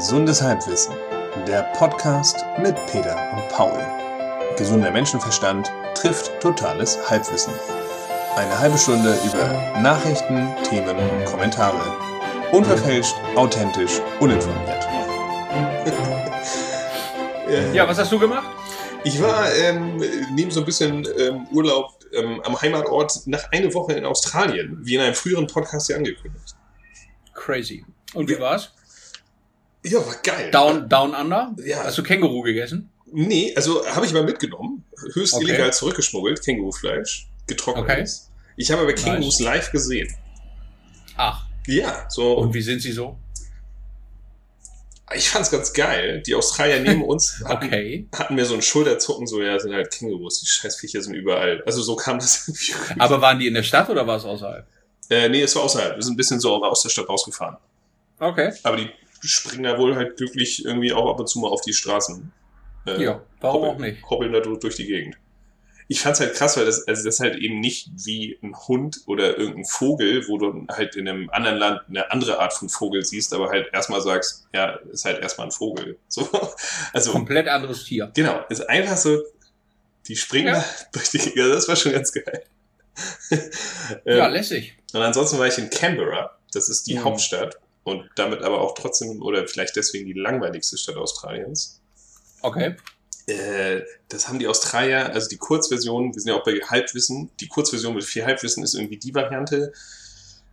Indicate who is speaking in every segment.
Speaker 1: Gesundes Halbwissen, der Podcast mit Peter und Paul. Gesunder Menschenverstand trifft totales Halbwissen. Eine halbe Stunde über Nachrichten, Themen und Kommentare. Unverfälscht, authentisch, uninformiert.
Speaker 2: Ja, was hast du gemacht?
Speaker 3: Ich war ähm, neben so ein bisschen ähm, Urlaub ähm, am Heimatort nach einer Woche in Australien, wie in einem früheren Podcast ja angekündigt.
Speaker 2: Crazy. Und wie war's?
Speaker 3: Ja, war geil.
Speaker 2: Down, down Under?
Speaker 3: Ja.
Speaker 2: Hast du Känguru gegessen?
Speaker 3: Nee, also habe ich mal mitgenommen. Höchst
Speaker 2: Okay.
Speaker 3: illegal zurückgeschmuggelt, Kängurufleisch, getrocknet.
Speaker 2: Okay.
Speaker 3: Ich habe aber Kängurus live gesehen.
Speaker 2: Ach.
Speaker 3: Ja, so.
Speaker 2: Und wie sind sie so?
Speaker 3: ich fand's ganz geil. Die Australier neben uns hatten,
Speaker 2: Okay.
Speaker 3: hatten mir so ein Schulterzucken, so, ja, sind halt Kängurus, die Scheißviecher sind überall. Also so kam das irgendwie.
Speaker 2: Aber waren die in der Stadt oder war es außerhalb?
Speaker 3: Äh, nee, es war außerhalb. Wir sind ein bisschen so aus der Stadt rausgefahren.
Speaker 2: Okay.
Speaker 3: Aber die springen da wohl halt glücklich irgendwie auch ab und zu mal auf die Straßen. Äh,
Speaker 2: Ja, warum
Speaker 3: hoppeln-
Speaker 2: auch nicht?
Speaker 3: Hoppeln da durch durch die Gegend. Ich fand's halt krass, weil das, also das halt eben nicht wie ein Hund oder irgendein Vogel, wo du halt in einem anderen Land eine andere Art von Vogel siehst, aber halt erstmal sagst, ja, ist halt erstmal ein Vogel. So, also,
Speaker 2: Komplett anderes Tier.
Speaker 3: genau, ist einfach so, die springen
Speaker 2: Ja.
Speaker 3: durch die Gegend. Ja, das war schon ganz geil.
Speaker 2: Ja,
Speaker 3: Ähm,
Speaker 2: lässig.
Speaker 3: und ansonsten war ich in Canberra, das ist die
Speaker 2: Mhm.
Speaker 3: Hauptstadt und damit aber auch trotzdem oder vielleicht deswegen die langweiligste Stadt Australiens.
Speaker 2: Okay.
Speaker 3: Äh, das haben die Australier, also die Kurzversion, wir sind ja auch bei Halbwissen, die Kurzversion mit viel Halbwissen ist irgendwie die Variante.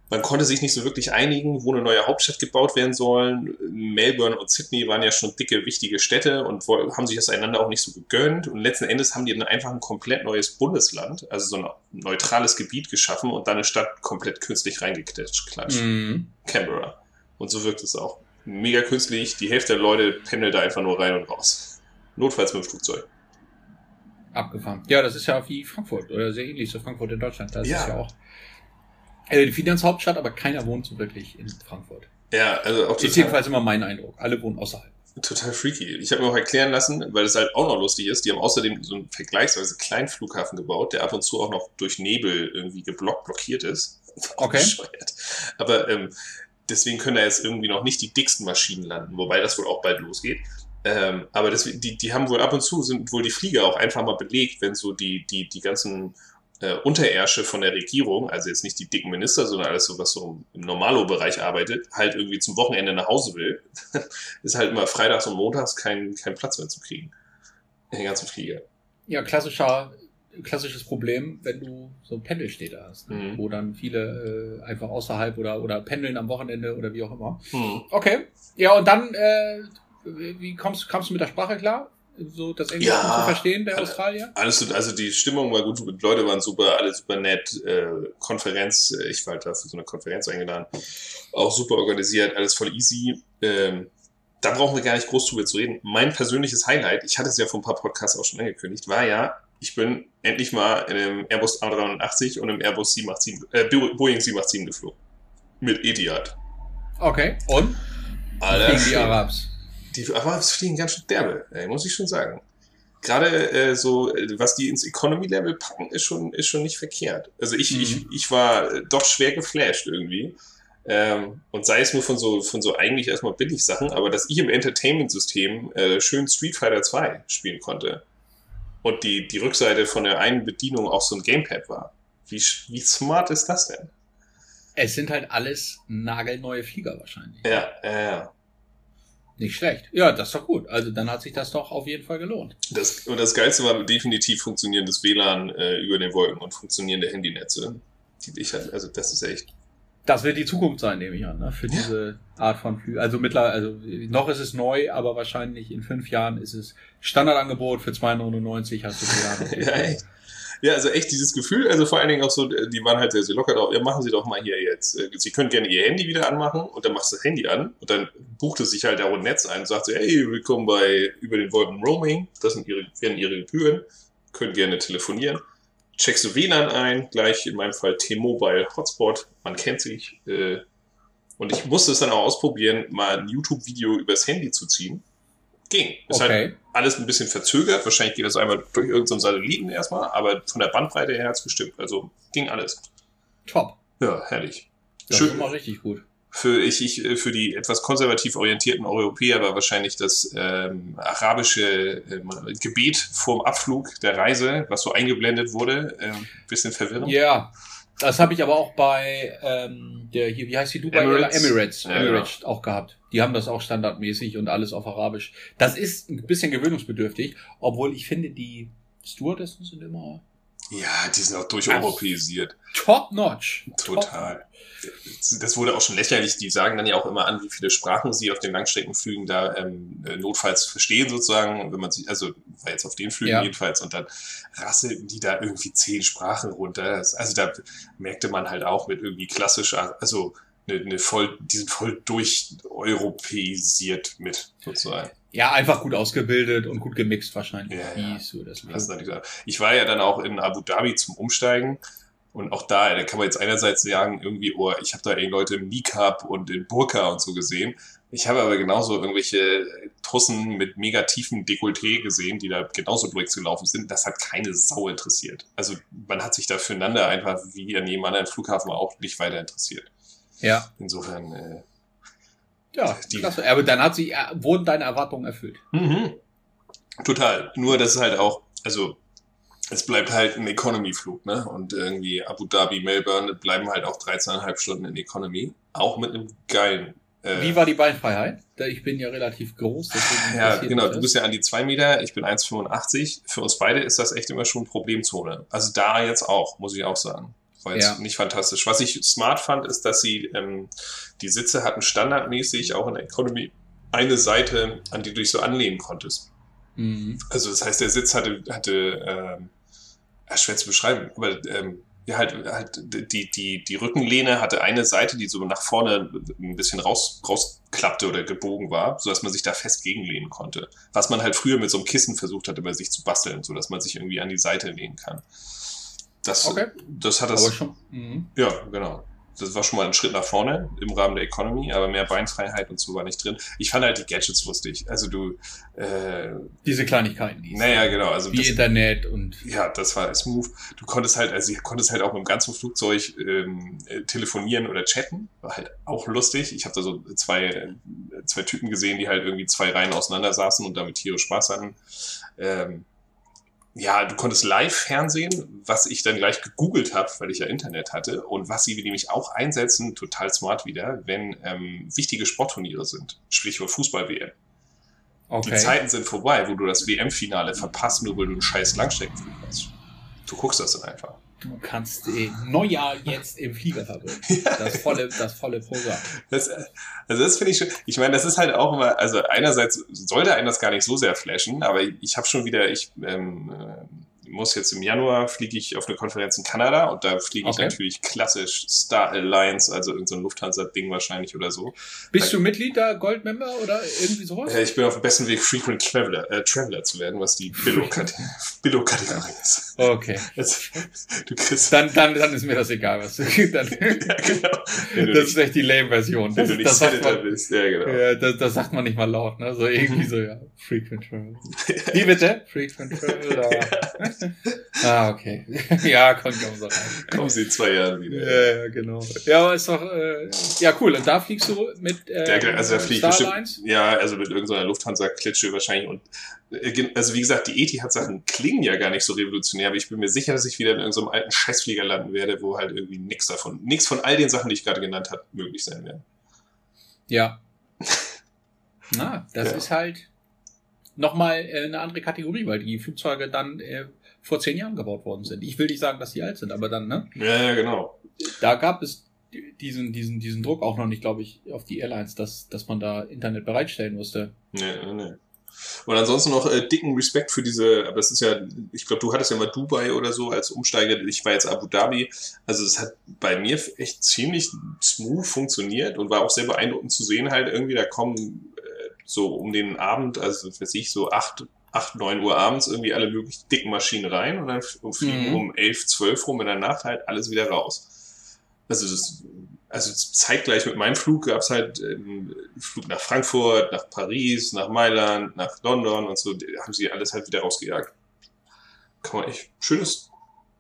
Speaker 3: Man konnte sich nicht so wirklich einigen, wo eine neue Hauptstadt gebaut werden soll. Melbourne und Sydney waren ja schon dicke, wichtige Städte und haben sich das einander auch nicht so gegönnt. Und letzten Endes haben die dann einfach ein komplett neues Bundesland, also so ein neutrales Gebiet geschaffen und dann eine Stadt komplett künstlich reingeklatscht. klatscht.
Speaker 2: Mhm.
Speaker 3: Canberra. Und so wirkt es auch. Mega künstlich, die Hälfte der Leute pendelt da einfach nur rein und raus. Notfalls mit dem Flugzeug.
Speaker 2: Abgefahren. Ja, das ist ja wie Frankfurt oder sehr ähnlich zu Frankfurt in Deutschland. Das
Speaker 3: Ja.
Speaker 2: ist ja auch äh, die Finanzhauptstadt, aber keiner wohnt so wirklich in Frankfurt.
Speaker 3: Ja, also auch
Speaker 2: Ist jedenfalls immer mein Eindruck. Alle wohnen außerhalb.
Speaker 3: total freaky. Ich habe mir auch erklären lassen, weil es halt auch noch lustig ist, die haben außerdem so einen vergleichsweise kleinen Flughafen gebaut, der ab und zu auch noch durch Nebel irgendwie geblockt, blockiert ist.
Speaker 2: Okay.
Speaker 3: Bescheuert. Aber ähm, deswegen können da jetzt irgendwie noch nicht die dicksten Maschinen landen, wobei das wohl auch bald losgeht. Ähm, aber das, die, die haben wohl ab und zu, sind wohl die Flieger auch einfach mal belegt, wenn so die, die, die ganzen äh, Unterärsche von der Regierung, also jetzt nicht die dicken Minister, sondern alles so, was so im Normalo-Bereich arbeitet, halt irgendwie zum Wochenende nach Hause will, ist halt immer freitags und montags kein, kein Platz mehr zu kriegen. In den ganzen Flieger.
Speaker 2: Ja, klassischer, klassisches Problem, wenn du so Pendelstädte hast, ne?
Speaker 3: Mhm.
Speaker 2: wo dann viele äh, einfach außerhalb oder, oder pendeln am Wochenende oder wie auch immer.
Speaker 3: Hm.
Speaker 2: Okay. Ja, und dann, äh, wie kommst, kamst du mit der Sprache klar? So das Englisch
Speaker 3: Ja.
Speaker 2: zu verstehen, der
Speaker 3: Alle-
Speaker 2: Australier?
Speaker 3: Alles, so- also die Stimmung war gut, die Leute waren super, alle super nett. Äh, Konferenz, äh, ich war halt da für so eine Konferenz eingeladen. Auch super organisiert, alles voll easy. Ähm, da brauchen wir gar nicht groß drüber zu reden. Mein persönliches Highlight, ich hatte es ja vor ein paar Podcasts auch schon angekündigt, war ja, ich bin endlich mal in einem Airbus A380 und einem Airbus 787, äh, Bo- Boeing 787 geflogen. Mit Etihad.
Speaker 2: Okay. Und?
Speaker 3: Alter,
Speaker 2: Gegen die. Arabs.
Speaker 3: Die Arabs fliegen ganz schön derbe, ey, muss ich schon sagen. Gerade äh, so, was die ins Economy-Level packen, ist schon, ist schon nicht verkehrt. Also ich,
Speaker 2: Mhm.
Speaker 3: ich, ich war äh, doch schwer geflasht irgendwie. Ähm, und sei es nur von so, von so eigentlich erstmal billig Sachen, aber dass ich im Entertainment-System äh, schön Street Fighter 2 spielen konnte. Und die, die Rückseite von der einen Bedienung auch so ein Gamepad war. Wie, wie smart ist das denn?
Speaker 2: Es sind halt alles nagelneue Flieger wahrscheinlich.
Speaker 3: Ja, ja, ja.
Speaker 2: Nicht schlecht. Ja, das ist doch gut. Also dann hat sich das doch auf jeden Fall gelohnt.
Speaker 3: Das, und das Geilste war definitiv funktionierendes WLAN äh, über den Wolken und funktionierende Handynetze. Ich halt, also das ist echt.
Speaker 2: Das wird die Zukunft sein, nehme ich an, ne? für diese Art von Flügen. Also mittlerweile, also noch ist es neu, aber wahrscheinlich in fünf Jahren ist es Standardangebot für 2,99 hast du die
Speaker 3: Ja. Ja, also echt dieses Gefühl, also vor allen Dingen auch so, die waren halt sehr, sehr locker drauf. Ja, machen Sie doch mal hier jetzt. äh, Sie können gerne Ihr Handy wieder anmachen und dann machst du das Handy an und dann bucht es sich halt auch ein Netz ein und sagt so, hey, willkommen bei über den Wolken Roaming. Das sind Ihre, werden Ihre Gebühren. Können gerne telefonieren. Checkst du WLAN ein, gleich in meinem Fall T-Mobile Hotspot. Man kennt sich. Äh, und ich musste es dann auch ausprobieren, mal ein YouTube-Video übers Handy zu ziehen. Ging. Ist halt
Speaker 2: Okay.
Speaker 3: alles ein bisschen verzögert. Wahrscheinlich geht das einmal durch irgendeinen Satelliten erstmal, aber von der Bandbreite her hat's gestimmt. Also ging alles.
Speaker 2: Top.
Speaker 3: Ja, herrlich.
Speaker 2: Das
Speaker 3: Schön.
Speaker 2: immer richtig gut.
Speaker 3: Für, ich, ich, äh, für die etwas konservativ orientierten Europäer war wahrscheinlich das ähm, arabische ähm, Gebet vorm Abflug der Reise, was so eingeblendet wurde, ähm, bisschen verwirrend.
Speaker 2: Ja, das habe ich aber auch bei ähm, der hier, wie heißt die Dubai
Speaker 3: Emirates.
Speaker 2: Emirates,
Speaker 3: Ja,
Speaker 2: Emirates auch gehabt. Die haben das auch standardmäßig und alles auf Arabisch. Das ist ein bisschen gewöhnungsbedürftig, obwohl ich finde, die Stewardessen sind immer
Speaker 3: Ja, die sind auch durcheuropäisiert.
Speaker 2: top notch.
Speaker 3: Total. Das wurde auch schon lächerlich. Die sagen dann ja auch immer an, wie viele Sprachen sie auf den Langstreckenflügen da ähm, notfalls verstehen sozusagen. Wenn man sich, also war jetzt auf den Flügen
Speaker 2: Ja.
Speaker 3: jedenfalls und dann rasselten die da irgendwie zehn Sprachen runter. Also da merkte man halt auch mit irgendwie klassischer, also eine, eine voll, die sind voll durcheuropäisiert mit sozusagen.
Speaker 2: Ja, einfach gut ausgebildet und gut gemixt wahrscheinlich.
Speaker 3: Ja, ja.
Speaker 2: so das.
Speaker 3: Ich war ja dann auch in Abu Dhabi zum Umsteigen. Und auch da, da kann man jetzt einerseits sagen, irgendwie, oh, ich habe da irgendwie Leute im Niqab und in Burka und so gesehen. Ich habe aber genauso irgendwelche Tussen mit mega tiefen Dekolleté gesehen, die da genauso durchgelaufen sind. Das hat keine Sau interessiert. Also man hat sich da füreinander einfach wie an jedem anderen Flughafen auch nicht weiter interessiert.
Speaker 2: Ja,
Speaker 3: Insofern, äh,
Speaker 2: ja,
Speaker 3: Die-
Speaker 2: klasse. Aber dann hat sie, äh, wurden deine Erwartungen erfüllt.
Speaker 3: Mhm. Total. Nur, das ist halt auch, also, es bleibt halt ein Economy-Flug, ne? Und irgendwie Abu Dhabi, Melbourne bleiben halt auch 13,5 Stunden in Economy. Auch mit einem geilen. Äh,
Speaker 2: Wie war die Beinfreiheit? Ich bin ja relativ groß.
Speaker 3: ja, genau. Du bist ja an die 2 Meter, ich bin 1,85. Für uns beide ist das echt immer schon Problemzone. Also da jetzt auch, muss ich auch sagen. War jetzt
Speaker 2: Ja.
Speaker 3: nicht fantastisch. Was ich smart fand, ist, dass sie ähm, die Sitze hatten standardmäßig auch in der Economy eine Seite, an die du dich so anlehnen konntest.
Speaker 2: Mhm.
Speaker 3: Also das heißt, der Sitz hatte, hatte ähm, ja, schwer zu beschreiben, aber ähm, ja, halt, halt die, die, die Rückenlehne hatte eine Seite, die so nach vorne ein bisschen raus, rausklappte oder gebogen war, sodass man sich da fest gegenlehnen konnte. Was man halt früher mit so einem Kissen versucht hat, immer sich zu basteln, sodass man sich irgendwie an die Seite lehnen kann. Das,
Speaker 2: Okay.
Speaker 3: das hat das.
Speaker 2: Mhm.
Speaker 3: ja, genau. Das war schon mal ein Schritt nach vorne im Rahmen der Economy, aber mehr Beinfreiheit und so war nicht drin. Ich fand halt die Gadgets lustig. Also du, äh,
Speaker 2: Diese Kleinigkeiten, die
Speaker 3: naja, genau. Also
Speaker 2: Wie
Speaker 3: das,
Speaker 2: Internet und.
Speaker 3: ja, das war smooth. Du konntest halt, also du konntest halt auch mit dem ganzen Flugzeug ähm, äh, telefonieren oder chatten. War halt auch lustig. Ich habe da so zwei, äh, zwei Typen gesehen, die halt irgendwie zwei Reihen auseinander saßen und damit tierisch Spaß hatten. Ähm, ja, du konntest live fernsehen, was ich dann gleich gegoogelt habe, weil ich ja Internet hatte und was sie nämlich auch einsetzen, total smart wieder, wenn ähm, wichtige Sportturniere sind. Sprichwort Fußball-WM. Die
Speaker 2: Okay.
Speaker 3: Zeiten sind vorbei, wo du das WM-Finale verpasst, nur weil du einen scheiß Langstreckenflug hast. Du guckst das dann einfach.
Speaker 2: Du kannst äh, Neujahr jetzt im Flieger verbringen. Das volle, das volle Programm.
Speaker 3: Das, also das finde ich schon, ich meine, das ist halt auch immer, also einerseits sollte einen das gar nicht so sehr flashen, aber ich habe schon wieder, ich ähm, äh, muss jetzt im Januar, fliege ich auf eine Konferenz in Kanada und da fliege ich
Speaker 2: Okay.
Speaker 3: natürlich klassisch Star Alliance, also irgendein so ein Lufthansa-Ding wahrscheinlich oder so.
Speaker 2: Bist du Mitglied da, Goldmember oder irgendwie sowas?
Speaker 3: Äh, ich bin auf dem besten Weg, Frequent Traveler, äh, Traveler zu werden, was die Billo-Kategorie ist.
Speaker 2: Okay.
Speaker 3: Also, du kriegst
Speaker 2: Dann, dann, dann ist mir das egal, was du. Dann,
Speaker 3: ja, genau. Wenn
Speaker 2: das ist echt die Lame-Version.
Speaker 3: wenn du nicht
Speaker 2: das,
Speaker 3: Senator
Speaker 2: man,
Speaker 3: bist. Ja, genau.
Speaker 2: ja, das, das sagt man nicht mal laut, ne? So irgendwie so, ja. Frequent Travel. Wie bitte? Frequent Travel. Ah, okay. ja, kommt komm so rein.
Speaker 3: Kommen sie in zwei Jahren wieder.
Speaker 2: Ja, ja, genau. Ja, aber ist doch, äh, ja, cool. Und da fliegst du mit, äh,
Speaker 3: Der, also da
Speaker 2: Star
Speaker 3: bestimmt, ja, also mit irgendeiner Lufthansa-Klitsche wahrscheinlich. Und äh, also wie gesagt, die Etihad-Sachen klingen ja gar nicht so revolutionär, aber ich bin mir sicher, dass ich wieder in irgendeinem alten Scheißflieger landen werde, wo halt irgendwie nichts davon, nichts von all den Sachen, die ich gerade genannt habe, möglich sein werden.
Speaker 2: Ja. Na, das
Speaker 3: Ja.
Speaker 2: ist halt nochmal äh, eine andere Kategorie, weil die Flugzeuge dann äh, vor zehn Jahren gebaut worden sind. Ich will nicht sagen, dass die alt sind, aber dann, ne?
Speaker 3: Ja, ja, genau.
Speaker 2: Da gab es diesen, diesen, diesen Druck auch noch nicht, glaube ich, auf die Airlines, dass, dass man da Internet bereitstellen musste.
Speaker 3: Nee, nee, nee. Und ansonsten noch äh, dicken Respekt für diese, aber das ist ja, ich glaube, du hattest ja mal Dubai oder so als Umsteiger, ich war jetzt Abu Dhabi. Also es hat bei mir echt ziemlich smooth funktioniert und war auch sehr beeindruckend zu sehen, halt irgendwie, da kommen äh, so um den Abend, also was weiß ich, so acht, acht, neun Uhr abends irgendwie alle möglichen dicken Maschinen rein und dann fliegen
Speaker 2: Mhm.
Speaker 3: um elf, zwölf rum in der Nacht halt alles wieder raus. Also das, also zeitgleich mit meinem Flug gab es halt ähm, Flug nach Frankfurt, nach Paris, nach Mailand, nach London und so, haben sie alles halt wieder rausgejagt. Kann man echt, schönes,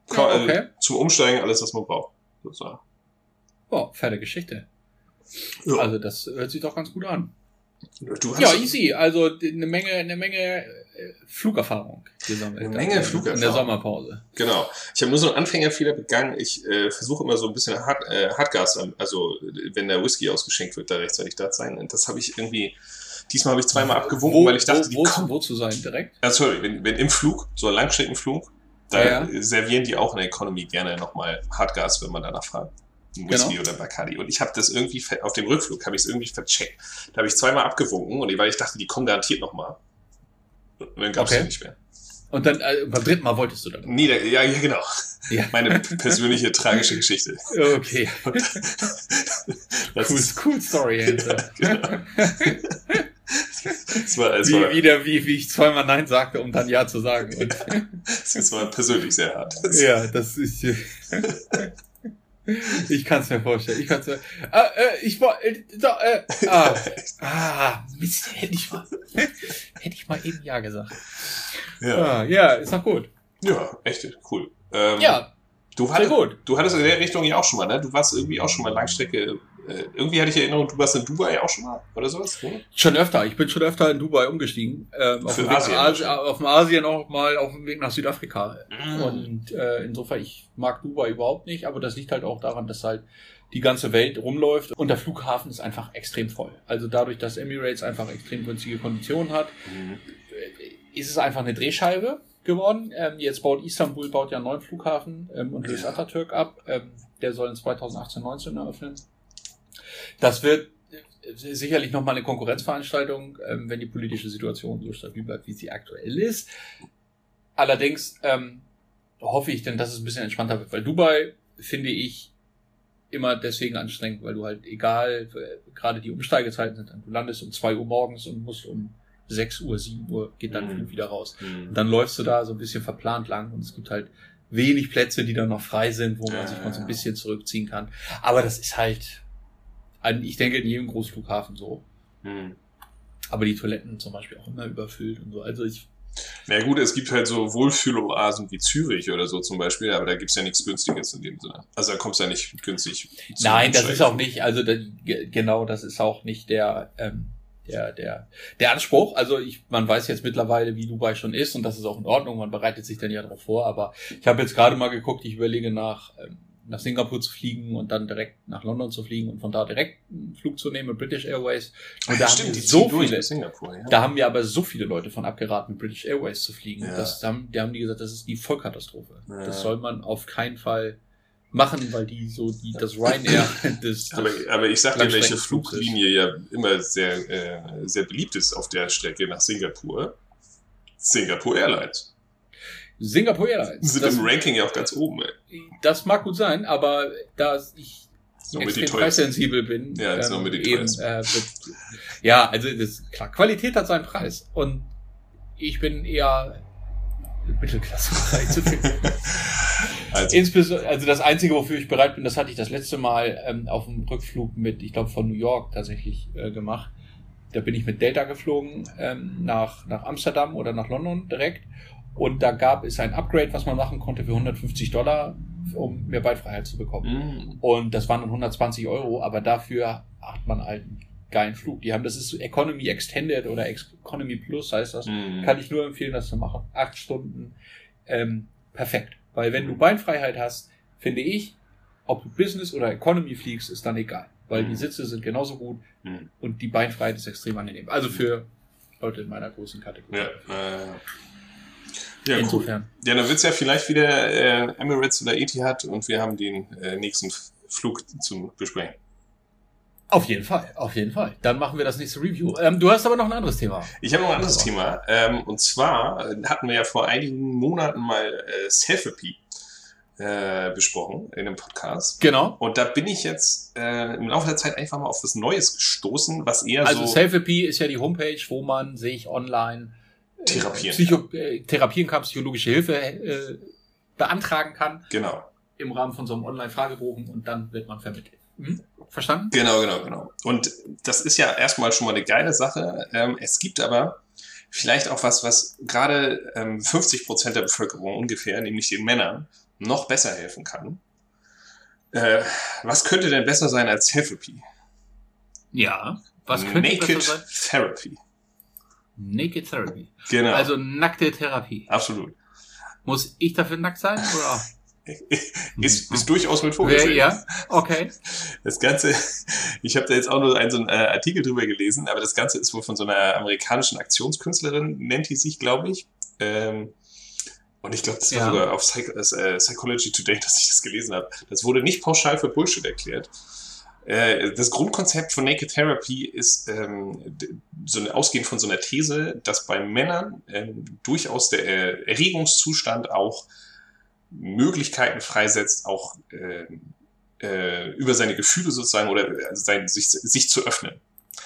Speaker 3: kann,
Speaker 2: Ja, okay.
Speaker 3: also, zum Umsteigen alles, was man braucht, sozusagen.
Speaker 2: Oh, fette Geschichte. Ja. Also das hört sich doch ganz gut an. Ja, easy. Also eine Menge, eine Menge äh, Flugerfahrung gesammelt.
Speaker 3: Eine Menge
Speaker 2: In
Speaker 3: Flugerfahrung.
Speaker 2: der Sommerpause.
Speaker 3: Genau. Ich habe nur so einen Anfängerfehler begangen. Ich äh, versuche immer so ein bisschen Hard, äh, Hardgas, also wenn der Whisky ausgeschenkt wird, da rechtzeitig da sein. Und das habe ich irgendwie, diesmal habe ich zweimal abgewunken, weil ich dachte, die
Speaker 2: wo,
Speaker 3: kommen.
Speaker 2: wo, wo zu sein direkt?
Speaker 3: Ah, sorry, wenn, wenn im Flug, so ein Langstreckenflug, da
Speaker 2: Ja,
Speaker 3: servieren die auch in der Economy gerne nochmal Hardgas, wenn man danach fragt. Whisky
Speaker 2: Genau.
Speaker 3: oder Bacardi. Und ich habe das irgendwie, auf dem Rückflug habe ich es irgendwie vercheckt. Da habe ich zweimal abgewunken, und weil ich dachte, die kommen garantiert nochmal. Und dann gab es
Speaker 2: Okay.
Speaker 3: nicht mehr.
Speaker 2: Und dann äh, beim dritten Mal wolltest du dann.
Speaker 3: Nee, da, ja, ja, genau.
Speaker 2: Ja.
Speaker 3: Meine persönliche tragische Geschichte.
Speaker 2: Okay.
Speaker 3: Das,
Speaker 2: Cool,
Speaker 3: ist,
Speaker 2: cool Story, Alter.
Speaker 3: Genau. das, war, es
Speaker 2: Wie,
Speaker 3: war,
Speaker 2: wieder, wie, wie ich zweimal Nein sagte, um dann Ja zu sagen. Und,
Speaker 3: es war persönlich sehr hart.
Speaker 2: ja, das ist. Ich kann es mir vorstellen. Ich kann es mir. Ah, äh, ich war. Äh, da, äh, ah, ah, Mist, hätte ich mal. Hätte ich mal eben Ja gesagt.
Speaker 3: Ja,
Speaker 2: Ah, ja, ist doch gut.
Speaker 3: ja echt cool. Ähm,
Speaker 2: Ja,
Speaker 3: du
Speaker 2: sehr
Speaker 3: hattest,
Speaker 2: gut.
Speaker 3: Du hattest in der Richtung ja auch schon mal, ne? Du warst irgendwie auch schon mal Langstrecke. Äh, irgendwie hatte ich Erinnerung, du warst in Dubai auch schon mal oder sowas? Hm?
Speaker 2: Schon öfter. Ich bin schon öfter in Dubai umgestiegen. Ähm, auf, dem
Speaker 3: Asien
Speaker 2: Asien, auf dem Asien auch mal auf dem Weg nach Südafrika.
Speaker 3: Mhm.
Speaker 2: Und äh, insofern, ich mag Dubai überhaupt nicht, aber das liegt halt auch daran, dass halt die ganze Welt rumläuft und der Flughafen ist einfach extrem voll. Also dadurch, dass Emirates einfach extrem günstige Konditionen hat,
Speaker 3: Mhm.
Speaker 2: ist es einfach eine Drehscheibe geworden. Ähm, jetzt baut Istanbul baut ja einen neuen Flughafen ähm, und löst
Speaker 3: Ja.
Speaker 2: Atatürk ab. Ähm, der soll in 2018, 19 eröffnen. Das wird äh, sicherlich nochmal eine Konkurrenzveranstaltung, ähm, wenn die politische Situation so stabil bleibt, wie sie aktuell ist. Allerdings ähm, hoffe ich denn, dass es ein bisschen entspannter wird, weil Dubai finde ich immer deswegen anstrengend, weil du halt egal, äh, gerade die Umsteigezeiten sind, du landest um zwei Uhr morgens und musst um 6 Uhr, 7 Uhr geht dein
Speaker 3: Mhm.
Speaker 2: Wieder raus.
Speaker 3: Mhm.
Speaker 2: Und dann läufst du da so ein bisschen verplant lang und es gibt halt wenig Plätze, die dann noch frei sind, wo man
Speaker 3: Ja,
Speaker 2: sich mal so ein bisschen zurückziehen kann. Aber das ist halt, an, ich denke, in jedem Großflughafen so.
Speaker 3: Mhm.
Speaker 2: Aber die Toiletten zum Beispiel auch immer überfüllt und so. Also ich,
Speaker 3: Na gut, es gibt halt so Wohlfühloasen wie Zürich oder so zum Beispiel, aber da gibt's ja nichts Günstiges in dem Sinne. Also da kommst du ja nicht günstig.
Speaker 2: nein, das ist auch nicht, also da, ge- genau, das ist auch nicht der, ähm, der, der, der Anspruch. Also ich, man weiß jetzt mittlerweile, wie Dubai schon ist und das ist auch in Ordnung. Man bereitet sich dann ja darauf vor. Aber ich habe jetzt gerade mal geguckt, ich überlege nach, ähm, nach Singapur zu fliegen und dann direkt nach London zu fliegen und von da direkt einen Flug zu nehmen mit British Airways. Und
Speaker 3: Ja,
Speaker 2: da haben
Speaker 3: stimmt,
Speaker 2: wir
Speaker 3: die
Speaker 2: so viele,
Speaker 3: ja.
Speaker 2: da haben wir aber so viele Leute von abgeraten, mit British Airways zu fliegen.
Speaker 3: Ja.
Speaker 2: Das, da haben, die haben die gesagt, das ist die Vollkatastrophe.
Speaker 3: Ja.
Speaker 2: Das soll man auf keinen Fall machen, weil die so die das Ryanair das,
Speaker 3: Aber,
Speaker 2: das
Speaker 3: aber ich sag dir, welche. Fluglinie ja immer sehr, äh, sehr beliebt ist auf der Strecke nach Singapur. Singapore Airlines.
Speaker 2: Singapore Airlines.
Speaker 3: Sind
Speaker 2: Das,
Speaker 3: im Ranking ja auch ganz oben, ey.
Speaker 2: das mag gut sein, aber da ich
Speaker 3: So mit
Speaker 2: extrem preissensibel bin,
Speaker 3: Ja, noch mit die
Speaker 2: eben, äh, wird, ja, also das klar, Qualität hat seinen Preis und ich bin eher Mittelklasse zu finden.
Speaker 3: Also,
Speaker 2: Insbesondere, also das Einzige, wofür ich bereit bin, das hatte ich das letzte Mal ähm, auf dem Rückflug mit, ich glaube, von New York tatsächlich äh, gemacht. Da bin ich mit Delta geflogen ähm, nach, nach Amsterdam oder nach London direkt. Und da gab es ein Upgrade, was man machen konnte für 150 Dollar, um mehr Beifreiheit zu bekommen.
Speaker 3: mh,
Speaker 2: Und das waren dann 120 Euro, aber dafür hat man halt einen geilen Flug. Die haben, das ist Economy Extended oder Economy Plus heißt das.
Speaker 3: mh.
Speaker 2: Kann ich nur empfehlen, das zu machen. Acht Stunden, ähm, perfekt. Weil wenn du Beinfreiheit hast, finde ich, ob du Business oder Economy fliegst, ist dann egal. Weil
Speaker 3: Mhm.
Speaker 2: die Sitze sind genauso gut
Speaker 3: Mhm.
Speaker 2: und die Beinfreiheit ist extrem angenehm. Also für Leute in meiner großen Kategorie.
Speaker 3: Ja, äh, ja cool.
Speaker 2: Insofern.
Speaker 3: Ja, dann wird's ja vielleicht wieder äh, Emirates oder Etihad und wir haben den äh, nächsten Flug zum Besprechen.
Speaker 2: Auf jeden Fall, auf jeden Fall. Dann machen wir das nächste Review. Ähm, du hast aber noch ein anderes Thema.
Speaker 3: Ich habe noch ein anderes
Speaker 2: Aber-
Speaker 3: Thema. Ähm, und zwar äh, hatten wir ja vor einigen Monaten mal äh, Selfie äh, besprochen in einem Podcast.
Speaker 2: Genau.
Speaker 3: Und da bin ich jetzt äh, im Laufe der Zeit einfach mal auf was Neues gestoßen, was eher
Speaker 2: Also
Speaker 3: so
Speaker 2: Selfie ist ja die Homepage, wo man sich online
Speaker 3: Therapieren
Speaker 2: Psycho äh, therapieren kann, psychologische Hilfe äh, beantragen kann
Speaker 3: genau,
Speaker 2: im Rahmen von so einem Online-Fragebogen und dann wird man vermittelt. Hm? Verstanden?
Speaker 3: genau, genau, genau. Und das ist ja erstmal schon mal eine geile Sache. Ähm, es gibt aber vielleicht auch was, was gerade ähm, 50 Prozent der Bevölkerung ungefähr, nämlich den Männern, noch besser helfen kann. Äh, was könnte denn besser sein als Therapy?
Speaker 2: Ja. Was könnte
Speaker 3: Naked
Speaker 2: besser sein?
Speaker 3: Therapy.
Speaker 2: Naked Therapy.
Speaker 3: Genau.
Speaker 2: Also nackte Therapie.
Speaker 3: Absolut.
Speaker 2: Muss ich dafür nackt sein? Oder?
Speaker 3: Ist, ist durchaus mit vorgesehen.
Speaker 2: ja? Okay.
Speaker 3: Das Ganze, ich habe da jetzt auch nur einen, so einen äh, Artikel drüber gelesen, aber das Ganze ist wohl von so einer amerikanischen Aktionskünstlerin, nennt die sich, glaube ich. Ähm, und ich glaube, das war
Speaker 2: Ja.
Speaker 3: sogar auf Psych äh, Psychology Today, dass ich das gelesen habe. Das wurde nicht pauschal für Bullshit erklärt. Äh, das Grundkonzept von Naked Therapy ist ähm, so eine, ausgehend von so einer These, dass bei Männern ähm, durchaus der äh, Erregungszustand auch Möglichkeiten freisetzt, auch ähm, äh, über seine Gefühle sozusagen oder äh, sein, sich, sich zu öffnen.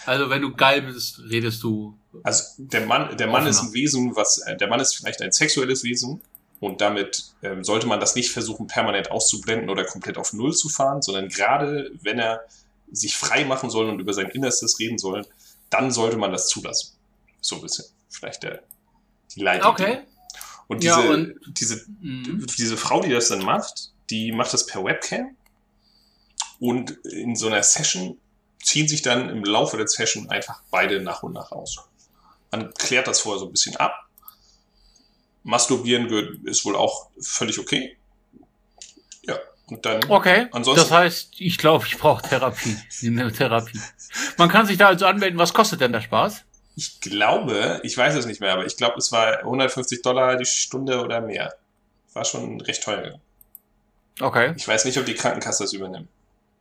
Speaker 2: Also wenn du geil bist, redest du.
Speaker 3: Also der Mann, der Mann ist ein Wesen, was äh, der Mann ist vielleicht ein sexuelles Wesen und damit ähm, sollte man das nicht versuchen, permanent auszublenden oder komplett auf Null zu fahren, sondern gerade wenn er sich frei machen soll und über sein Innerstes reden soll, dann sollte man das zulassen. So ein bisschen. Vielleicht der die Leitidee.
Speaker 2: Okay.
Speaker 3: Und
Speaker 2: Ja,
Speaker 3: diese,
Speaker 2: und-
Speaker 3: diese
Speaker 2: Mhm.
Speaker 3: diese Frau, die das dann macht, die macht das per Webcam und in so einer Session ziehen sich dann im Laufe der Session einfach beide nach und nach aus. Man klärt das vorher so ein bisschen ab. Masturbieren gehört- ist wohl auch völlig okay. Ja, und dann
Speaker 2: Okay.
Speaker 3: Ansonsten-
Speaker 2: das heißt, ich glaube, ich brauche Therapie. Eine Therapie. Man kann sich da also anmelden. Was kostet denn der Spaß?
Speaker 3: Ich glaube, ich weiß es nicht mehr, aber ich glaube, es war 150 Dollar die Stunde oder mehr. War schon recht teuer.
Speaker 2: Okay.
Speaker 3: Ich weiß nicht, ob die Krankenkasse das übernimmt.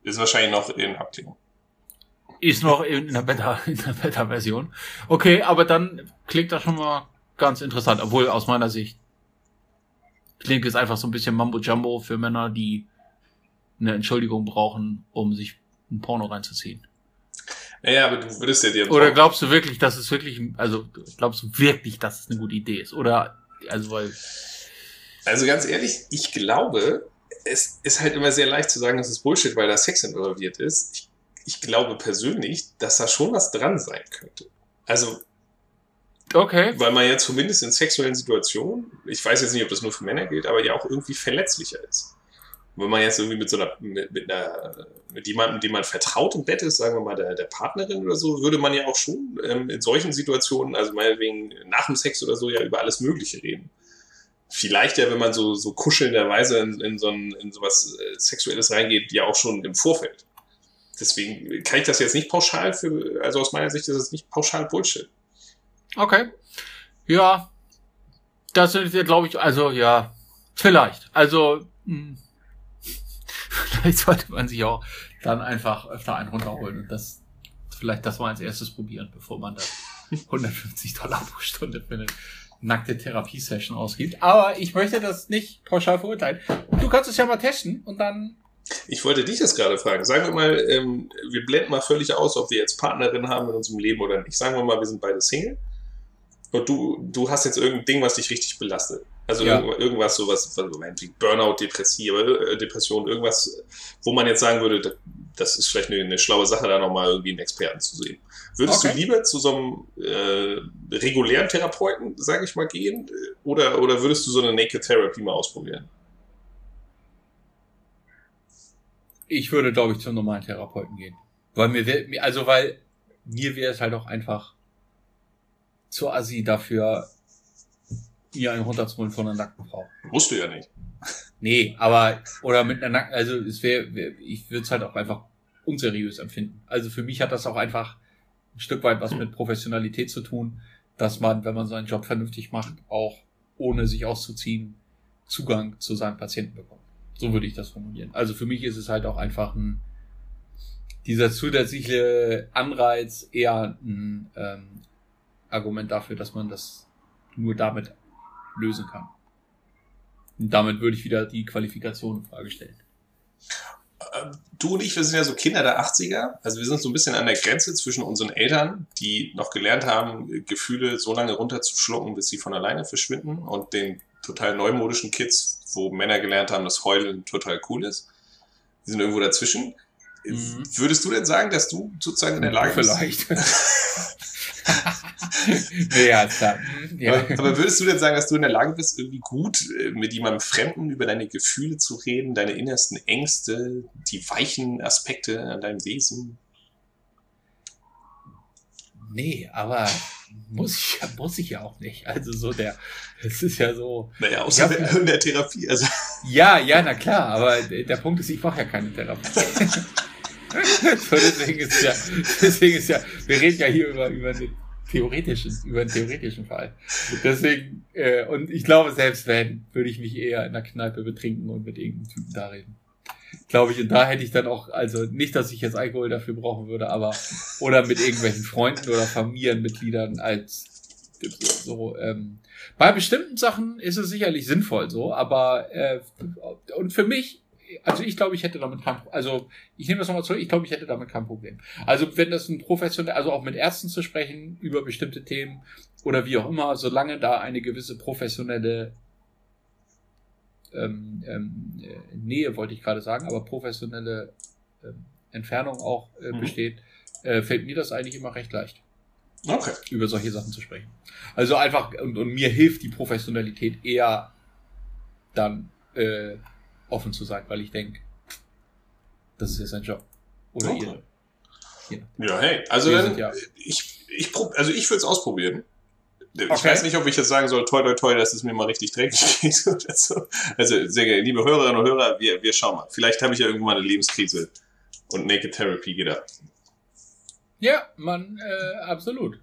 Speaker 3: Ist wahrscheinlich noch in Abklärung.
Speaker 2: Ist noch in der Beta, Beta-Version. Okay, aber dann klingt das schon mal ganz interessant. Obwohl aus meiner Sicht klingt es einfach so ein bisschen Mambo Jumbo für Männer, die eine Entschuldigung brauchen, um sich ein Porno reinzuziehen.
Speaker 3: Naja, aber du würdest ja dir
Speaker 2: Oder glaubst du wirklich, dass es wirklich, also glaubst du wirklich, dass es eine gute Idee ist? Oder, also weil,
Speaker 3: Also ganz ehrlich, ich glaube, es ist halt immer sehr leicht zu sagen, das ist Bullshit, weil da Sex involviert ist. Ich, ich glaube persönlich, dass da schon was dran sein könnte. Also,
Speaker 2: okay,
Speaker 3: weil man ja zumindest in sexuellen Situationen, ich weiß jetzt nicht, ob das nur für Männer gilt, aber ja auch irgendwie verletzlicher ist. Wenn man jetzt irgendwie mit so einer, mit, mit einer, mit jemandem, dem man vertraut im Bett ist, sagen wir mal der, der Partnerin oder so, würde man ja auch schon ähm, in solchen Situationen, also meinetwegen nach dem Sex oder so, ja über alles Mögliche reden. Vielleicht ja, wenn man so, so kuschelnderweise in, in so ein, in sowas äh, Sexuelles reingeht, ja auch schon im Vorfeld. Deswegen kann ich das jetzt nicht pauschal für, also aus meiner Sicht ist es nicht pauschal Bullshit.
Speaker 2: Okay. Ja, das sind wir, glaube ich, also ja, vielleicht. Also, hm, vielleicht sollte man sich auch dann einfach öfter einen runterholen und das vielleicht das mal als erstes probieren, bevor man da 150 Dollar pro Stunde für eine nackte Therapiesession ausgibt. Aber ich möchte das nicht pauschal verurteilen. Du kannst es ja mal testen und dann
Speaker 3: Ich wollte dich das gerade fragen. Sagen wir mal, ähm, wir blenden mal völlig aus, ob wir jetzt Partnerin haben in unserem Leben oder nicht. Sagen wir mal, wir sind beide Single. Und du, du hast jetzt irgendein Ding, was dich richtig belastet. Also
Speaker 2: Ja.
Speaker 3: irgend- irgendwas, sowas, was wie Burnout, äh, Depression, irgendwas, wo man jetzt sagen würde, da- das ist vielleicht eine, eine schlaue Sache, da nochmal irgendwie einen Experten zu sehen. Würdest
Speaker 2: Okay.
Speaker 3: du lieber zu so einem äh, regulären Therapeuten, sage ich mal, gehen? äh, Oder, oder würdest du so eine Naked Therapy mal ausprobieren?
Speaker 2: Ich würde, glaube ich, zum normalen Therapeuten gehen. Weil mir, wär- mir also weil mir wäre es halt auch einfach zu assi dafür, ihr einen runterzuholen von einer nackten Frau.
Speaker 3: Musst du ja nicht.
Speaker 2: Nee, aber, oder mit einer nackten, also es wäre, wär, ich würde es halt auch einfach unseriös empfinden. Also für mich hat das auch einfach ein Stück weit was mit Professionalität zu tun, dass man, wenn man seinen Job vernünftig macht, auch ohne sich auszuziehen, Zugang zu seinen Patienten bekommt. So würde ich das formulieren. Also für mich ist es halt auch einfach ein, dieser zusätzliche Anreiz eher ein ähm, Argument dafür, dass man das nur damit lösen kann. Und damit würde ich wieder die Qualifikation in Frage stellen.
Speaker 3: Ähm, Du und ich, wir sind ja so Kinder der 80er. Also wir sind so ein bisschen an der Grenze zwischen unseren Eltern, die noch gelernt haben, Gefühle so lange runterzuschlucken, bis sie von alleine verschwinden, und den total neumodischen Kids, wo Männer gelernt haben, dass Heulen total cool ist. Die sind irgendwo dazwischen.
Speaker 2: Mhm.
Speaker 3: Würdest du denn sagen, dass du sozusagen in der Lage bist?
Speaker 2: Vielleicht. ja, klar. Ja.
Speaker 3: Aber, würdest du denn sagen, dass du in der Lage bist, irgendwie gut äh, mit jemandem Fremden über deine Gefühle zu reden, deine innersten Ängste, die weichen Aspekte an deinem Wesen?
Speaker 2: Nee, aber muss ich, muss ich ja auch nicht. Also so der, es ist ja so.
Speaker 3: Naja, außer
Speaker 2: Ja,
Speaker 3: in der Therapie. Also,
Speaker 2: Ja, ja, na klar, aber der Punkt ist, ich mache ja keine Therapie. so, deswegen ist ja, deswegen ist ja, wir reden ja hier über, über einen theoretischen, über einen theoretischen Fall. Deswegen, äh, und ich glaube, selbst wenn, würde ich mich eher in der Kneipe betrinken und mit irgendeinem Typen da reden. Glaube ich, und da hätte ich dann auch, also nicht, dass ich jetzt Alkohol dafür brauchen würde, aber, oder mit irgendwelchen Freunden oder Familienmitgliedern als so, ähm, bei bestimmten Sachen ist es sicherlich sinnvoll so, aber äh, und für mich, also ich glaube, ich hätte damit kein also ich nehme das nochmal zurück, ich glaube, ich hätte damit kein Problem. Also wenn das ein professionell, also auch mit Ärzten zu sprechen über bestimmte Themen oder wie auch immer, solange da eine gewisse professionelle ähm, ähm, äh, Nähe, wollte ich gerade sagen, aber professionelle ähm, Entfernung auch äh,
Speaker 3: Mhm.
Speaker 2: besteht, äh, fällt mir das eigentlich immer recht leicht
Speaker 3: okay.
Speaker 2: über solche Sachen zu sprechen. Also einfach, und, und mir hilft die Professionalität eher dann äh, offen zu sein, weil ich denke, das ist jetzt ein Job. Oder
Speaker 3: Okay.
Speaker 2: ihr. Ja.
Speaker 3: Ja, hey, also
Speaker 2: Wir
Speaker 3: dann,
Speaker 2: sind ja-
Speaker 3: ich, ich, prob- also ich würde es ausprobieren. Ich
Speaker 2: Okay.
Speaker 3: weiß nicht, ob ich jetzt sagen soll, toi, toi, toi, dass es mir mal richtig dreckig geht oder so. Also, sehr gerne, liebe Hörerinnen und Hörer, wir, wir schauen mal. Vielleicht habe ich ja irgendwann eine Lebenskrise und Naked Therapy geht ab.
Speaker 2: Ja, man, äh, absolut.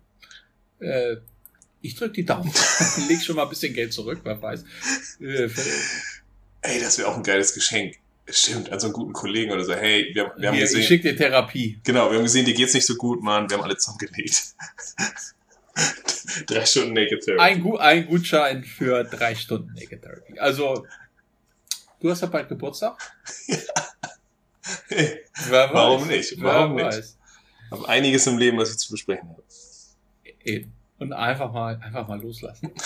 Speaker 2: Äh, ich drück die Daumen. Leg schon mal ein bisschen Geld zurück, wer weiß. Äh,
Speaker 3: Ey, das wäre auch ein geiles Geschenk. Stimmt, an so einen guten Kollegen oder so. Hey, wir, wir haben gesehen,
Speaker 2: ich schick dir Therapie.
Speaker 3: genau, wir haben gesehen, dir geht's nicht so gut, Mann. Wir haben alle zusammengelegt. Drei Stunden Naked Therapy.
Speaker 2: Ein, Gu ein Gutschein für drei Stunden Naked Therapy. Also, du hast ja bald Geburtstag.
Speaker 3: Hey,
Speaker 2: Wer
Speaker 3: Warum nicht?
Speaker 2: Wer
Speaker 3: Warum nicht?
Speaker 2: weiß.
Speaker 3: hab einiges im Leben, was ich zu besprechen habe.
Speaker 2: Eben. Und einfach mal, einfach mal loslassen.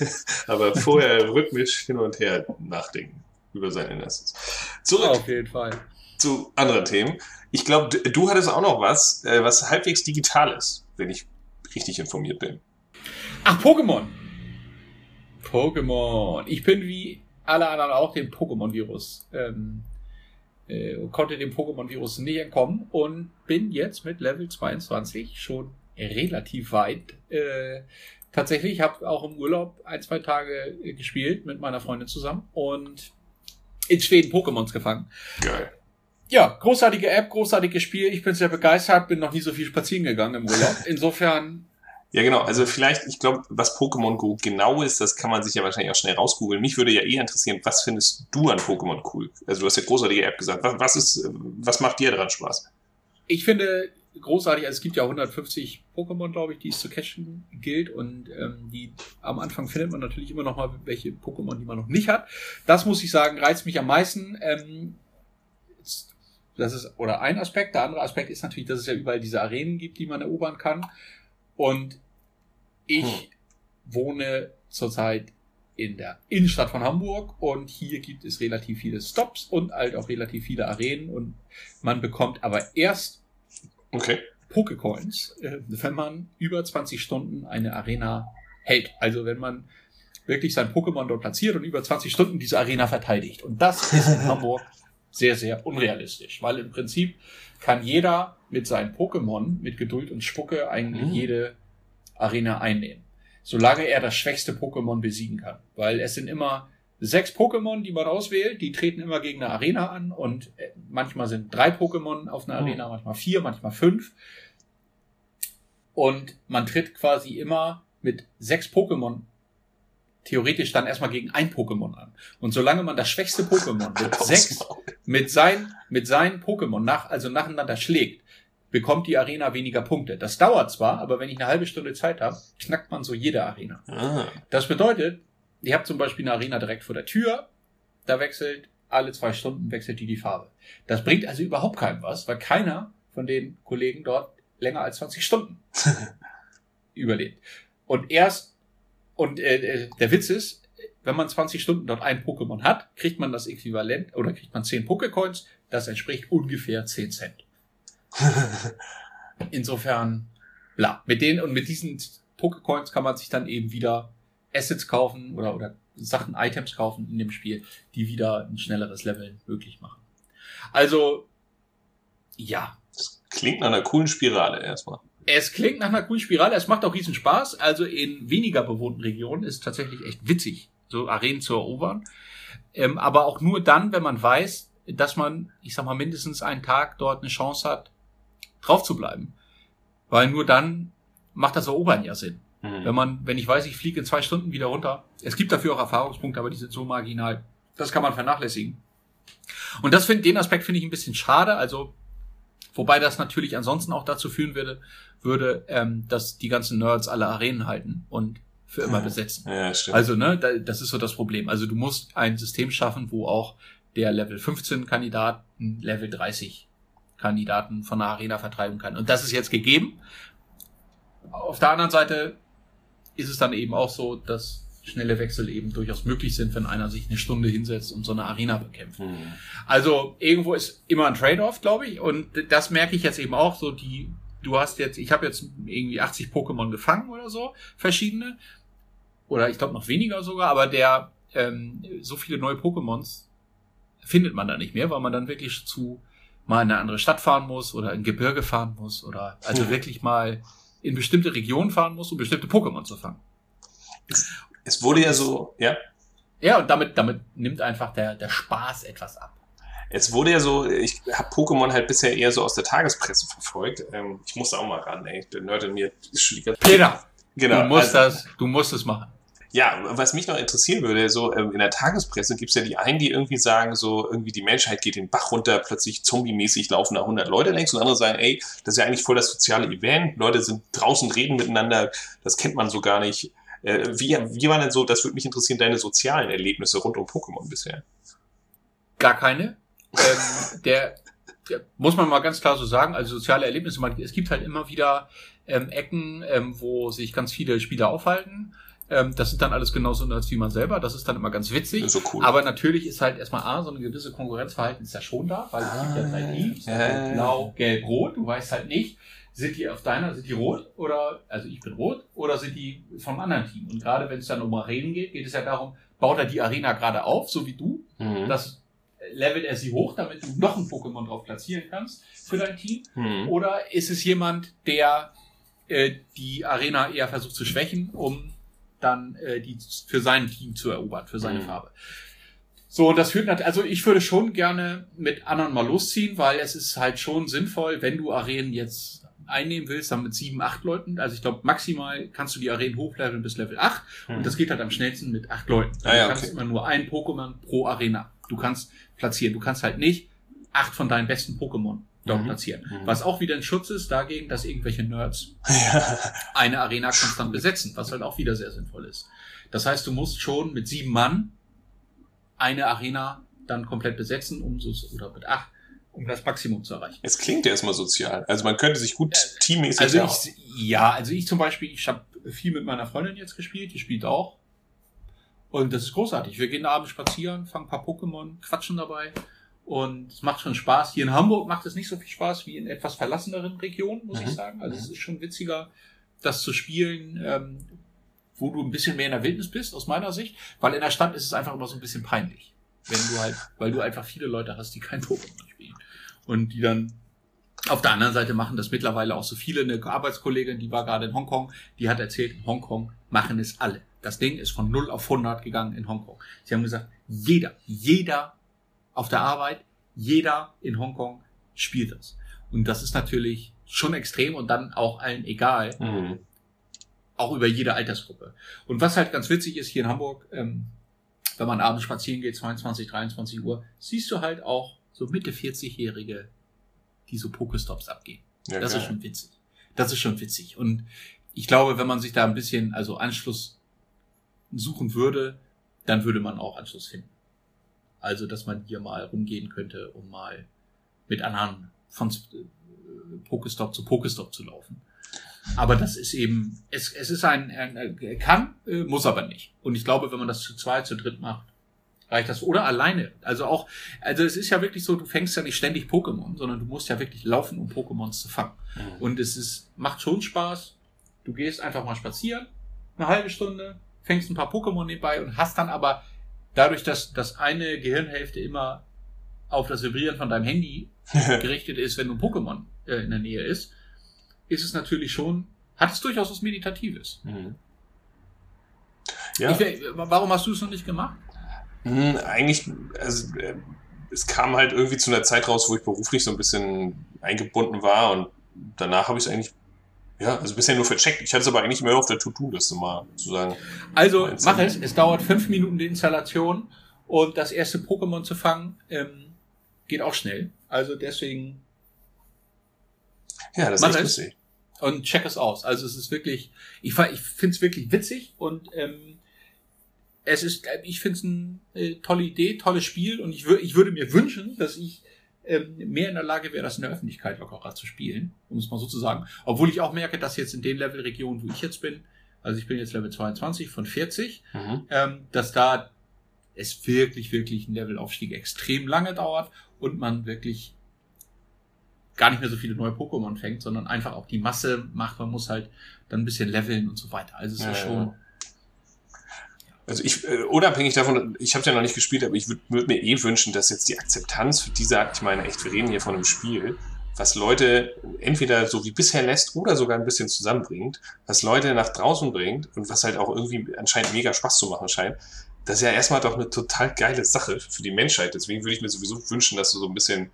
Speaker 3: Aber vorher rhythmisch hin und her nachdenken über sein Innerstes. Zurück
Speaker 2: Auf jeden Fall.
Speaker 3: zu anderen Themen. Ich glaube, du, du hattest auch noch was, äh, was halbwegs digital ist, wenn ich richtig informiert bin.
Speaker 2: Ach, Pokémon. Pokémon. Ich bin wie alle anderen auch dem Pokémon-Virus. Ähm, äh, konnte dem Pokémon-Virus nicht entkommen und bin jetzt mit Level 22 schon relativ weit. Äh, tatsächlich, ich habe auch im Urlaub ein, zwei Tage äh, gespielt mit meiner Freundin zusammen und in Schweden Pokémons gefangen.
Speaker 3: Geil.
Speaker 2: Ja, großartige App, großartiges Spiel. Ich bin sehr begeistert, bin noch nie so viel spazieren gegangen im Urlaub. Insofern,
Speaker 3: Ja, genau. Also vielleicht, ich glaube, was Pokémon Go genau ist, das kann man sich ja wahrscheinlich auch schnell rausgoogeln. Mich würde ja eher interessieren, was findest du an Pokémon cool? Also du hast ja großartige App gesagt. Was, was ist, was macht dir daran Spaß?
Speaker 2: ich finde großartig, also es gibt ja 150 Pokémon, glaube ich, die es zu catchen gilt und ähm, die am Anfang findet man natürlich immer noch mal welche Pokémon, die man noch nicht hat. Das muss ich sagen, reizt mich am meisten. Ähm, das ist oder ein Aspekt. Der andere Aspekt ist natürlich, dass es ja überall diese Arenen gibt, die man erobern kann. Und ich
Speaker 3: Hm.
Speaker 2: wohne zurzeit in der Innenstadt von Hamburg und hier gibt es relativ viele Stops und halt auch relativ viele Arenen und man bekommt aber erst
Speaker 3: Okay.
Speaker 2: Pokecoins, äh, wenn man über 20 Stunden eine Arena hält. Also wenn man wirklich sein Pokémon dort platziert und über 20 Stunden diese Arena verteidigt. Und das ist in Hamburg sehr, sehr unrealistisch, weil im Prinzip kann jeder mit seinen Pokémon mit Geduld und Spucke eigentlich
Speaker 3: Mhm.
Speaker 2: jede Arena einnehmen. Solange er das schwächste Pokémon besiegen kann. Weil es sind immer sechs Pokémon, die man auswählt, die treten immer gegen eine Arena an und äh, manchmal sind drei Pokémon auf einer
Speaker 3: Mhm.
Speaker 2: Arena, manchmal vier, manchmal fünf. Und man tritt quasi immer mit sechs Pokémon theoretisch dann erstmal gegen ein Pokémon an. Und solange man das schwächste Pokémon mit sechs, mit sein, mit seinen Pokémon nach, also nacheinander schlägt, bekommt die Arena weniger Punkte. Das dauert zwar, aber wenn ich eine halbe Stunde Zeit habe, knackt man so jede Arena.
Speaker 3: Ah,
Speaker 2: Das bedeutet, ihr habt zum Beispiel eine Arena direkt vor der Tür, da wechselt alle zwei Stunden wechselt die die Farbe. Das bringt also überhaupt keinem was, weil keiner von den Kollegen dort länger als 20 Stunden überlebt. Und erst, und äh, äh, der Witz ist, wenn man 20 Stunden dort ein Pokémon hat, kriegt man das Äquivalent oder kriegt man 10 Pokécoins, das entspricht ungefähr 10 Cent. Insofern, bla. Mit denen und mit diesen Pokécoins kann man sich dann eben wieder Assets kaufen oder, oder Sachen, Items kaufen in dem Spiel, die wieder ein schnelleres Leveln möglich machen. Also, ja,
Speaker 3: Klingt nach einer coolen Spirale erstmal.
Speaker 2: Es klingt nach einer coolen Spirale, es macht auch riesen Spaß. Also in weniger bewohnten Regionen ist es tatsächlich echt witzig, so Arenen zu erobern. Ähm, aber auch nur dann, wenn man weiß, dass man, ich sag mal, mindestens einen Tag dort eine Chance hat, drauf zu bleiben. Weil nur dann macht das Erobern ja Sinn.
Speaker 3: Mhm.
Speaker 2: Wenn man, wenn ich weiß, ich fliege in zwei Stunden wieder runter. Es gibt dafür auch Erfahrungspunkte, aber die sind so marginal. Das kann man vernachlässigen. Und das finde, den Aspekt finde ich ein bisschen schade. Also, wobei das natürlich ansonsten auch dazu führen würde, würde, ähm, dass die ganzen Nerds alle Arenen halten und für immer besetzen.
Speaker 3: Ja, stimmt.
Speaker 2: Also, ne, da- das ist so das Problem. Also, du musst ein System schaffen, wo auch der Level 15 Kandidaten Level 30 Kandidaten von der Arena vertreiben kann. Und das ist jetzt gegeben. Auf der anderen Seite ist es dann eben auch so, dass schnelle Wechsel eben durchaus möglich sind, wenn einer sich eine Stunde hinsetzt und so eine Arena bekämpft.
Speaker 3: Mhm.
Speaker 2: Also irgendwo ist immer ein Trade-off, glaube ich. Und das merke ich jetzt eben auch. So die, du hast jetzt, ich habe jetzt irgendwie 80 Pokémon gefangen oder so, verschiedene. Oder ich glaube noch weniger sogar, aber der ähm, so viele neue Pokémons findet man da nicht mehr, weil man dann wirklich zu mal in eine andere Stadt fahren muss oder in Gebirge fahren muss oder also
Speaker 3: Hm.
Speaker 2: wirklich mal in bestimmte Regionen fahren muss, um bestimmte Pokémon zu fangen.
Speaker 3: Es wurde ja so, ja,
Speaker 2: Ja, und damit, damit nimmt einfach der, der Spaß etwas ab.
Speaker 3: es wurde ja so, ich habe Pokémon halt bisher eher so aus der Tagespresse verfolgt. Ähm, ich musste auch mal ran, ey. Der Nerd in mir ist schon die ganze
Speaker 2: Peter,
Speaker 3: Genau.
Speaker 2: du musst
Speaker 3: also-
Speaker 2: das, du musst es machen.
Speaker 3: Ja, was mich noch interessieren würde, so ähm, in der Tagespresse gibt's ja die einen, die irgendwie sagen, so irgendwie die Menschheit geht den Bach runter, plötzlich zombie-mäßig laufen da 100 Leute längs und andere sagen, ey, das ist ja eigentlich voll das soziale Event, Leute sind draußen, reden miteinander, das kennt man so gar nicht. Äh, wie, wie waren denn so, das würde mich interessieren, deine sozialen Erlebnisse rund um Pokémon bisher?
Speaker 2: Gar keine. ähm, der, der muss man mal ganz klar so sagen, also soziale Erlebnisse, man, es gibt halt immer wieder ähm, Ecken, ähm, wo sich ganz viele Spieler aufhalten. Ähm, das sind dann alles genauso Nerds wie man selber. Das ist dann immer ganz witzig.
Speaker 3: So cool.
Speaker 2: Aber natürlich ist halt erstmal A, so eine gewisse Konkurrenzverhalten ist ja schon da, weil es gibt ja drei
Speaker 3: Ah,
Speaker 2: Teams,
Speaker 3: ja.
Speaker 2: blau, gelb, rot. Du weißt halt nicht, sind die auf deiner, sind die rot oder, also ich bin rot, oder sind die vom anderen Team? Und gerade wenn es dann um Arenen geht, geht es ja darum, baut er die Arena gerade auf, so wie du,
Speaker 3: Mhm.
Speaker 2: das levelt er sie hoch, damit du noch ein Pokémon drauf platzieren kannst für dein Team.
Speaker 3: Mhm.
Speaker 2: Oder ist es jemand, der äh, die Arena eher versucht zu schwächen, um dann äh, die für sein Team zu erobern, für seine
Speaker 3: Mhm.
Speaker 2: Farbe? So, und das führt natürlich, also ich würde schon gerne mit anderen mal losziehen, weil es ist halt schon sinnvoll, wenn du Arenen jetzt einnehmen willst, dann mit sieben, acht Leuten. Also ich glaube, maximal kannst du die Arenen hochleveln bis Level 8
Speaker 3: Mhm.
Speaker 2: und das geht halt am schnellsten mit acht Leuten.
Speaker 3: Ah ja,
Speaker 2: du kannst
Speaker 3: okay.
Speaker 2: immer nur ein Pokémon pro Arena. Du kannst platzieren. Du kannst halt nicht acht von deinen besten Pokémon dort
Speaker 3: Mhm.
Speaker 2: platzieren.
Speaker 3: Mhm.
Speaker 2: Was auch wieder ein Schutz ist dagegen, dass irgendwelche Nerds eine Arena konstant besetzen, was halt auch wieder sehr sinnvoll ist. Das heißt, du musst schon mit sieben Mann eine Arena dann komplett besetzen, um so, oder mit acht, um das Maximum zu erreichen.
Speaker 3: Es klingt ja erstmal sozial. Also man könnte sich gut teammäßig
Speaker 2: Also ich, ja, also ich zum Beispiel, ich habe viel mit meiner Freundin jetzt gespielt, die spielt auch. Und das ist großartig. Wir gehen abends spazieren, fangen ein paar Pokémon, quatschen dabei. Und es macht schon Spaß. Hier in Hamburg macht es nicht so viel Spaß wie in etwas verlasseneren Regionen, muss
Speaker 3: Mhm.
Speaker 2: ich sagen. Also es ist schon witziger, das zu spielen, ähm, wo du ein bisschen mehr in der Wildnis bist, aus meiner Sicht. Weil in der Stadt ist es einfach immer so ein bisschen peinlich. Wenn du halt, weil du einfach viele Leute hast, die kein Pokémon spielen. Und die dann auf der anderen Seite machen das mittlerweile auch so viele. Eine Arbeitskollegin, die war gerade in Hongkong, die hat erzählt, in Hongkong machen es alle. Das Ding ist von 0 auf 100 gegangen in Hongkong. Sie haben gesagt, jeder, jeder auf der Arbeit, jeder in Hongkong spielt das. Und das ist natürlich schon extrem und dann auch allen egal,
Speaker 3: Mhm.
Speaker 2: auch über jede Altersgruppe. Und was halt ganz witzig ist hier in Hamburg, ähm, wenn man abends spazieren geht, 22, 23 Uhr, siehst du halt auch so Mitte 40-Jährige, die so Pokestops abgehen.
Speaker 3: Ja,
Speaker 2: Das
Speaker 3: geil.
Speaker 2: ist schon witzig. Das ist schon witzig. Und ich glaube, wenn man sich da ein bisschen, also Anschluss suchen würde, dann würde man auch Anschluss finden. Also, dass man hier mal rumgehen könnte, um mal mit anderen von äh, Pokestop zu Pokestop zu laufen. Aber das ist eben, es, es ist ein, ein äh, kann, äh, muss aber nicht. Und ich glaube, wenn man das zu zweit, zu dritt macht, reicht das. Oder alleine. Also auch, also es ist ja wirklich so, du fängst ja nicht ständig Pokémon, sondern du musst ja wirklich laufen, um Pokémons zu fangen.
Speaker 3: Mhm.
Speaker 2: Und es ist, macht schon Spaß. Du gehst einfach mal spazieren, eine halbe Stunde, fängst ein paar Pokémon nebenbei und hast dann aber dadurch, dass, dass eine Gehirnhälfte immer auf das Vibrieren von deinem Handy gerichtet ist, wenn ein Pokémon äh, in der Nähe ist, ist es natürlich schon, hat es durchaus was Meditatives.
Speaker 3: Mhm.
Speaker 2: Ja. Ich, warum hast du es noch nicht gemacht?
Speaker 3: Hm, eigentlich, also äh, es kam halt irgendwie zu einer Zeit raus, wo ich beruflich so ein bisschen eingebunden war und danach habe ich es eigentlich, ja, also bisher nur vercheckt. Ich hatte es aber eigentlich mehr auf der To-Do-Liste mal zu sagen.
Speaker 2: Also mach es, es dauert fünf Minuten die Installation und das erste Pokémon zu fangen ähm, geht auch schnell. Also deswegen.
Speaker 3: Ja, das ist echt lustig.
Speaker 2: Und check es aus. Also es ist wirklich, ich, ich finde es wirklich witzig und ähm, es ist, ich finde es eine äh, tolle Idee, tolles Spiel und ich, würde ich würde mir wünschen, dass ich mehr in der Lage wäre, das in der Öffentlichkeit lockerer zu spielen, um es mal so zu sagen. Obwohl ich auch merke, dass jetzt in den Levelregionen, wo ich jetzt bin, also ich bin jetzt Level 22 von 40, mhm. ähm, dass da es wirklich, wirklich ein Levelaufstieg extrem lange dauert und man wirklich gar nicht mehr so viele neue Pokémon fängt, sondern einfach auch die Masse macht. Man muss halt dann ein bisschen leveln und so weiter. Also es ja, ist schon.
Speaker 3: Also ich, äh, unabhängig davon, ich habe ja noch nicht gespielt, aber ich würde würd mir eh wünschen, dass jetzt die Akzeptanz für diese, ich meine echt, wir reden hier von einem Spiel, was Leute entweder so wie bisher lässt oder sogar ein bisschen zusammenbringt, was Leute nach draußen bringt und was halt auch irgendwie anscheinend mega Spaß zu machen scheint. Das ist ja erstmal doch eine total geile Sache für die Menschheit. Deswegen würde ich mir sowieso wünschen, dass du so ein bisschen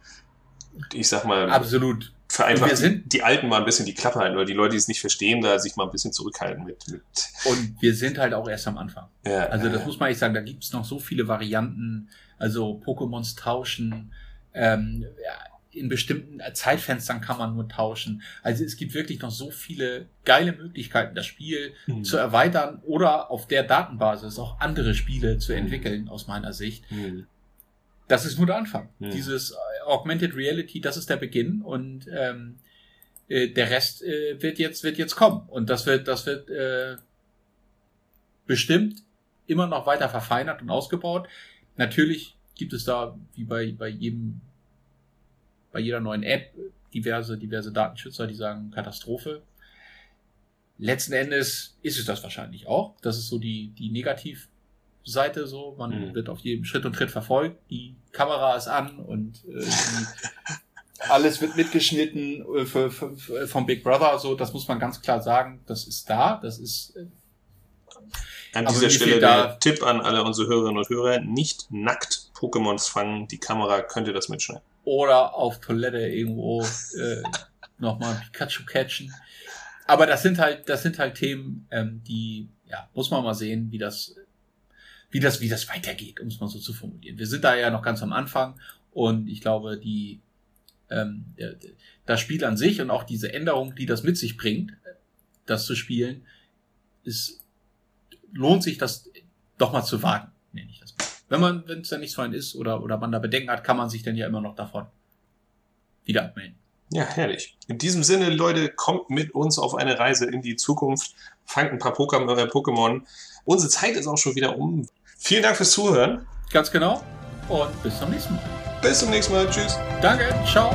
Speaker 3: ich sag mal,
Speaker 2: absolut
Speaker 3: vereinfacht die, die Alten mal ein bisschen die Klappe halten oder die Leute, die es nicht verstehen, da sich mal ein bisschen zurückhalten mit. mit
Speaker 2: und wir sind halt auch erst am Anfang. Ja, also das ja. muss man echt sagen, da gibt es noch so viele Varianten, also Pokémons tauschen, ähm, ja, in bestimmten Zeitfenstern kann man nur tauschen. Also es gibt wirklich noch so viele geile Möglichkeiten, das Spiel mhm. zu erweitern oder auf der Datenbasis auch andere Spiele zu mhm. entwickeln, aus meiner Sicht. Mhm. Das ist nur der Anfang. Mhm. Dieses Augmented Reality, das ist der Beginn und ähm, äh, der Rest äh, wird jetzt wird jetzt kommen und das wird das wird äh, bestimmt immer noch weiter verfeinert und ausgebaut. Natürlich gibt es da wie bei bei jedem bei jeder neuen App diverse diverse Datenschützer, die sagen Katastrophe. Letzten Endes ist es das wahrscheinlich auch. Das ist so die die Negativ Seite so. Man mhm. wird auf jedem Schritt und Tritt verfolgt. Die Kamera ist an und äh, alles wird mitgeschnitten äh, für, für, für, vom Big Brother. So, das muss man ganz klar sagen. Das ist da. Das ist. Äh,
Speaker 3: an dieser Stelle der Tipp an alle unsere Hörerinnen und Hörer: Nicht nackt Pokémons fangen. Die Kamera könnte das mitschneiden.
Speaker 2: Oder auf Toilette irgendwo äh, nochmal Pikachu catchen. Aber das sind halt, das sind halt Themen, ähm, die, ja, muss man mal sehen, wie das wie das, wie das weitergeht, um es mal so zu formulieren. Wir sind da ja noch ganz am Anfang und ich glaube, die, ähm, das Spiel an sich und auch diese Änderung, die das mit sich bringt, das zu spielen, ist, lohnt sich das doch mal zu wagen, nenne ich das mal. Wenn man, wenn es da nichts für einen ist oder, oder man da Bedenken hat, kann man sich dann ja immer noch davon wieder abmelden.
Speaker 3: Ja, herrlich. In diesem Sinne, Leute, kommt mit uns auf eine Reise in die Zukunft, fangt ein paar äh, Pokémon. Unsere Zeit ist auch schon wieder um. Vielen Dank fürs Zuhören.
Speaker 2: Ganz genau. Und bis zum nächsten Mal.
Speaker 3: Bis zum nächsten Mal. Tschüss.
Speaker 2: Danke. Ciao.